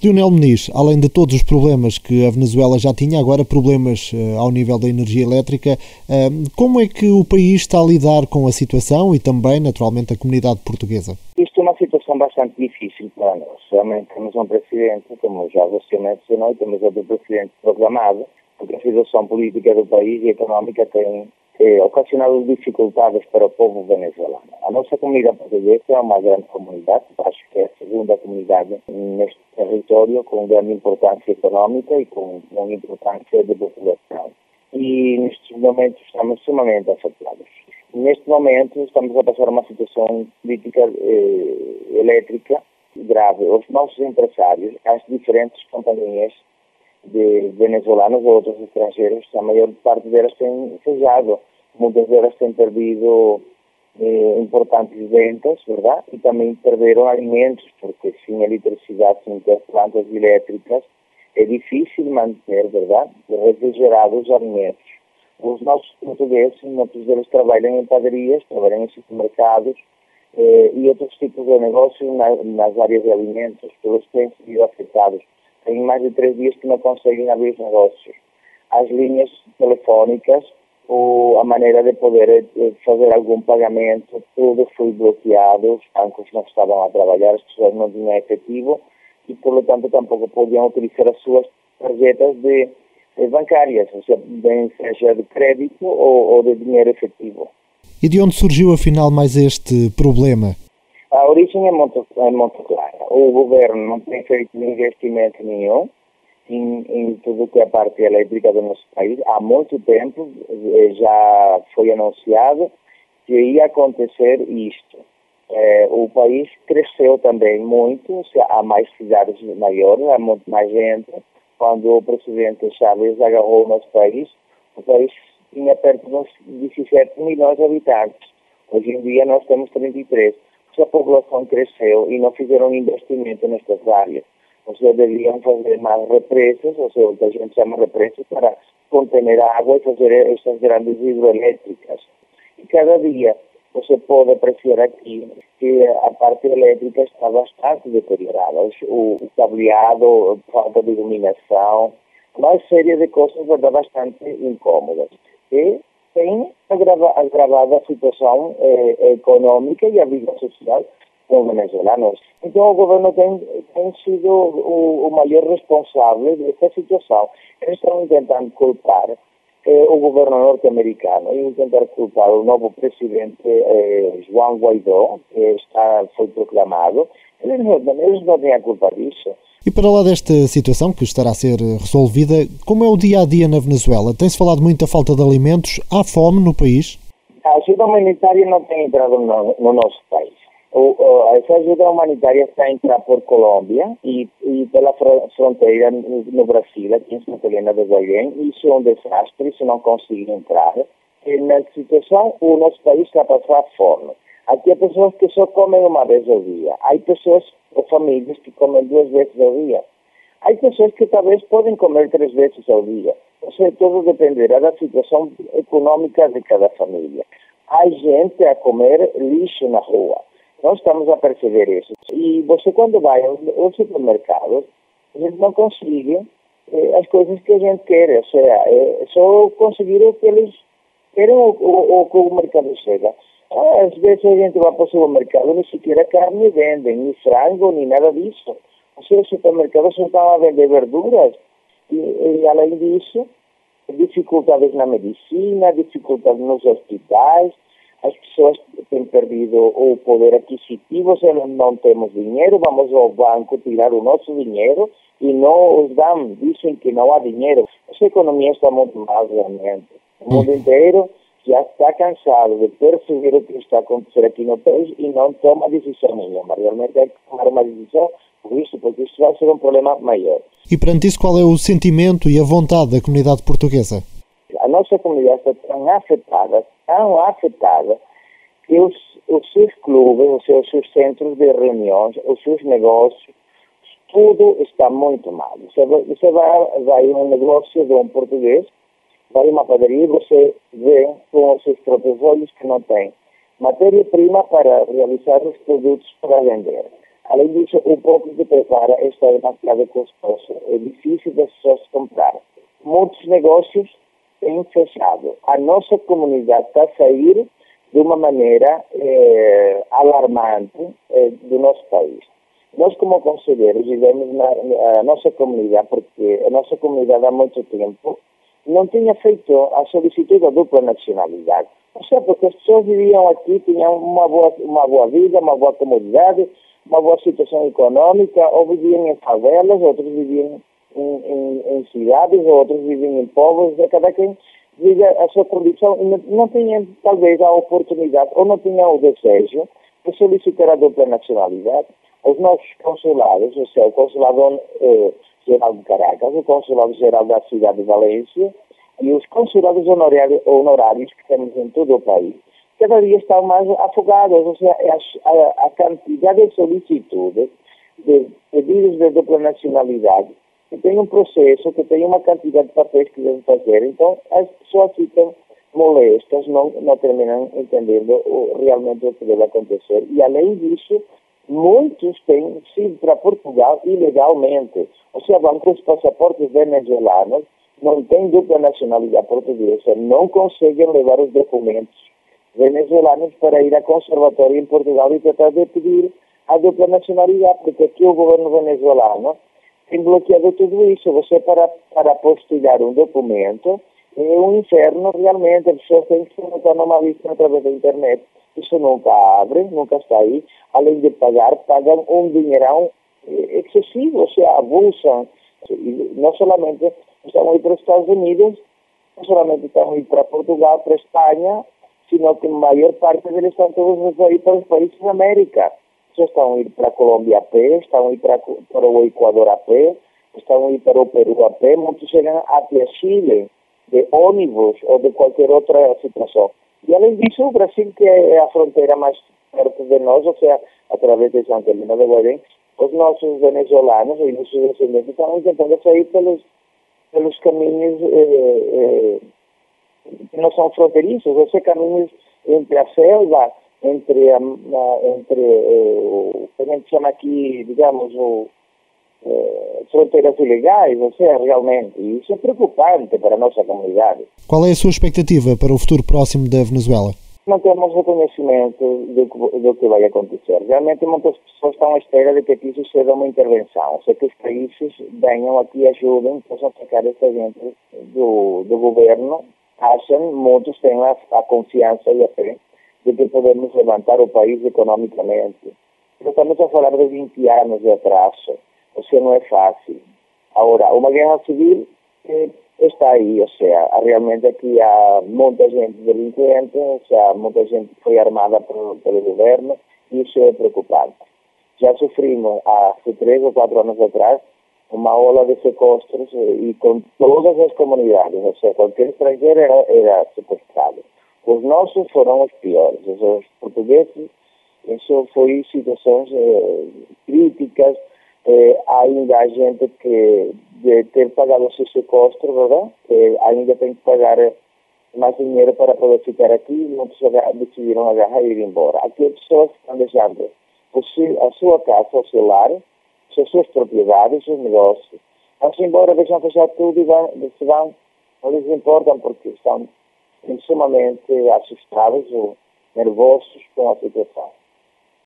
Lionel Muniz, além de todos os problemas que a Venezuela já tinha, agora problemas uh, ao nível da energia elétrica, uh, como é que o país está a lidar com a situação e também, naturalmente, a comunidade portuguesa? Isto é uma situação bastante difícil para nós. Realmente temos um presidente, como já você mencionou, temos outro presidente proclamado, porque a situação política do país e económica tem eh, ocasionado dificuldades para o povo venezuelano. A nossa comunidade portuguesa é uma grande comunidade, acho que é a segunda comunidade neste território com grande importância econômica e com grande importância de população. E nestes momentos estamos sumamente afetados. Neste momento estamos a passar uma situação política eh, elétrica grave. Os nossos empresários, as diferentes companhias de venezuelanos ou outros estrangeiros, a maior parte delas tem fechado. Muitas delas têm perdido eh, importantes ventas, verdade? E também perderam alimentos, porque sem eletricidade, sem ter plantas elétricas, é difícil manter, verdade? Refrigerados os alimentos. Os nossos portugueses, muitos deles trabalham em padarias, trabalham em supermercados eh, e outros tipos de negócios na, nas áreas de alimentos, todos têm sido afetados. Tem mais de três dias que não conseguem abrir os negócios. As linhas telefónicas ou a maneira de poder eh, fazer algum pagamento, tudo foi bloqueado, os bancos não estavam a trabalhar, as pessoas não tinham efetivo e, por tanto, tampouco podiam utilizar as suas tarjetas de, de bancárias, bem seja de crédito ou, ou de dinheiro efetivo. E de onde surgiu, afinal, mais este problema? A origem é muito, é muito clara. O governo não tem feito investimento nenhum, em, em tudo que é a parte elétrica do nosso país. Há muito tempo eh, já foi anunciado que ia acontecer isto. É, o país cresceu também muito, há mais cidades maiores, há muito mais gente. Quando o presidente Chávez agarrou o nosso país, o país tinha perto de 17 milhões de habitantes. Hoje em dia nós temos 33. A população cresceu e não fizeram investimento nestas áreas ou seja, deveriam fazer mais represas, ou seja, o que a gente chama represas, para contener água e fazer essas grandes hidroelétricas. E cada dia você pode apreciar aqui que a parte elétrica está bastante deteriorada. O, o cableado, falta de iluminação, uma série de coisas bastante incômodas. E tem agravado a situação eh, econômica e a vida social com venezuelanos. Então o governo tem, tem sido o, o maior responsável dessa situação. Eles estão tentando culpar eh, o governo norte-americano e tentar culpar o novo presidente eh, Juan Guaidó, que está, foi proclamado. Eles não, eles não têm a culpa disso. E para lá desta situação que estará a ser resolvida, como é o dia a dia na Venezuela? Tem-se falado muito da falta de alimentos? Há fome no país? A ajuda humanitária não tem entrado no, no nosso país. O, o, essa ajuda humanitária está a entrar por Colômbia e, e pela fronteira no, no, Brasil, aqui em Santa Helena de Guayen. Isso é um desastre, isso não consegue entrar. E na situação, o nosso país está a passar fome. Aqui há pessoas que só comem uma vez ao dia. Há pessoas ou famílias que comem duas vezes ao dia. Há pessoas que talvez podem comer três vezes ao dia. Ou seja, tudo dependerá da situação econômica de cada família. Há gente a comer lixo na rua. Nós estamos a perceber isso. E você, quando vai ao supermercado, a gente não consegue eh, as coisas que a gente quer. Ou seja, é só conseguir o que eles querem ou o que o mercado chega. Ah, às vezes a gente vai para o supermercado, nem sequer carne vendem, nem frango, nem nada disso. Ou seja, os supermercados só estão a vender verduras. E, e além disso, dificuldades na medicina, dificuldades nos hospitais, as pessoas têm perdido o poder aquisitivo, se não temos dinheiro, vamos ao banco tirar o nosso dinheiro e não os dão, dizem que não há dinheiro. Essa economia está muito mal realmente. O mundo inteiro já está cansado de perceber o que está acontecendo aqui no país e não toma decisão nenhuma. Realmente tem que tomar uma decisão por isso, porque isso vai ser um problema maior. E perante isso, qual é o sentimento e a vontade da comunidade portuguesa? A nossa comunidade está tão afetada tão afetada que os, os seus clubes, os seus, os seus centros de reuniões, os seus negócios, tudo está muito mal. Você, você vai, vai a um negócio de um português, vai uma padaria e você vê com os seus próprios olhos que não tem matéria-prima para realizar os produtos para vender. Além disso, o pouco que prepara está demasiado custoso. É difícil das pessoas comprar. Muitos negócios têm fechado. A nossa comunidade está a sair de uma maneira eh, alarmante eh, do nosso país. Nós, como conselheiros, vivemos na nossa comunidade, porque a nossa comunidade há muito tempo não tinha feito a solicitude da dupla nacionalidade. Ou seja, porque as pessoas viviam aqui, tinham uma boa, uma boa vida, uma boa comodidade, uma boa situação econômica, ou viviam em favelas, outros viviam em, em, em cidades, outros viviam em povos, cada quem vive a sua condição e não, não tinha talvez a oportunidade ou não tinha o desejo de solicitar a dupla nacionalidade. Os nossos consulados, ou seja, o Consulado eh, Geral de Caracas, o Consulado Geral da cidade de Valência e os consulados honorários, honorários que temos em todo o país, cada dia estão mais afogados, ou seja, a, a, a quantidade de solicitudes de pedidos de dupla nacionalidade que tem um processo, que tem uma quantidade de papéis que devem fazer. Então, as pessoas ficam molestas, não, não terminam entendendo o, realmente o que deve acontecer. E, além disso, muitos têm sido para Portugal ilegalmente. Ou seja, vão com os passaportes venezuelanos, não têm dupla nacionalidade portuguesa, não conseguem levar os documentos venezuelanos para ir a conservatório em Portugal e tratar de pedir a dupla nacionalidade, porque aqui o governo venezuelano tem bloqueado tudo isso. Você, para, para postilhar um documento, é um inferno realmente. A pessoa tem que se anotar numa lista através da internet. Isso nunca abre, nunca está aí. Além de pagar, pagam um dinheirão eh, excessivo, ou seja, abusam. E não somente estão aí para os Estados Unidos, não somente estão aí para Portugal, para Espanha, sino que a maior parte deles estão todos aí para os países da América estão a ir para a Colômbia a pé, estão a ir para, para o Equador a pé, estão a ir para o Peru a pé, muitos chegam até Chile, de ônibus ou de qualquer outra situação. E além disso, o Brasil, que é a fronteira mais perto de nós, ou seja, através de Santa Helena de Guarém, os nossos venezuelanos e nossos descendentes estão tentando sair pelos, pelos caminhos eh, eh, que não são fronteiriços, ou seja, caminhos entre a selva entre, a, entre eh, o que a gente chama aqui, digamos, o, eh, fronteiras ilegais, ou seja, realmente, isso é preocupante para a nossa comunidade. Qual é a sua expectativa para o futuro próximo da Venezuela? Não temos reconhecimento do que, do que vai acontecer. Realmente muitas pessoas estão à espera de que aqui suceda uma intervenção, ou seja, que os países venham aqui e ajudem, possam sacar esta gente do, do governo. Acham, muitos têm a, a confiança e a fé de que podemos levantar o país economicamente. Estamos a falar de 20 anos de atraso, seja, não é fácil. Agora, uma guerra civil eh, está aí, ou seja, realmente aqui há muita gente delinquente, ou seja, muita gente foi armada pelo, pelo governo, e isso é preocupante. Já sofrimos há três ou quatro anos atrás uma ola de sequestros eh, e com todas as comunidades, ou seja, qualquer estrangeiro era, era sequestrado. Os nossos foram os piores, os portugueses, isso foi situações eh, críticas, eh, ainda há gente que de ter pagado o seu sequestro, verdade? Ainda tem que pagar mais dinheiro para poder ficar aqui, muitos decidiram agarrar e ir embora. Aqui as pessoas estão deixando a sua casa, o seu lar, as suas propriedades, os negócios. Vão-se embora, deixam fechar tudo e vão, se vão, não lhes importam porque estão sumamente assustados ou nervosos com a situação.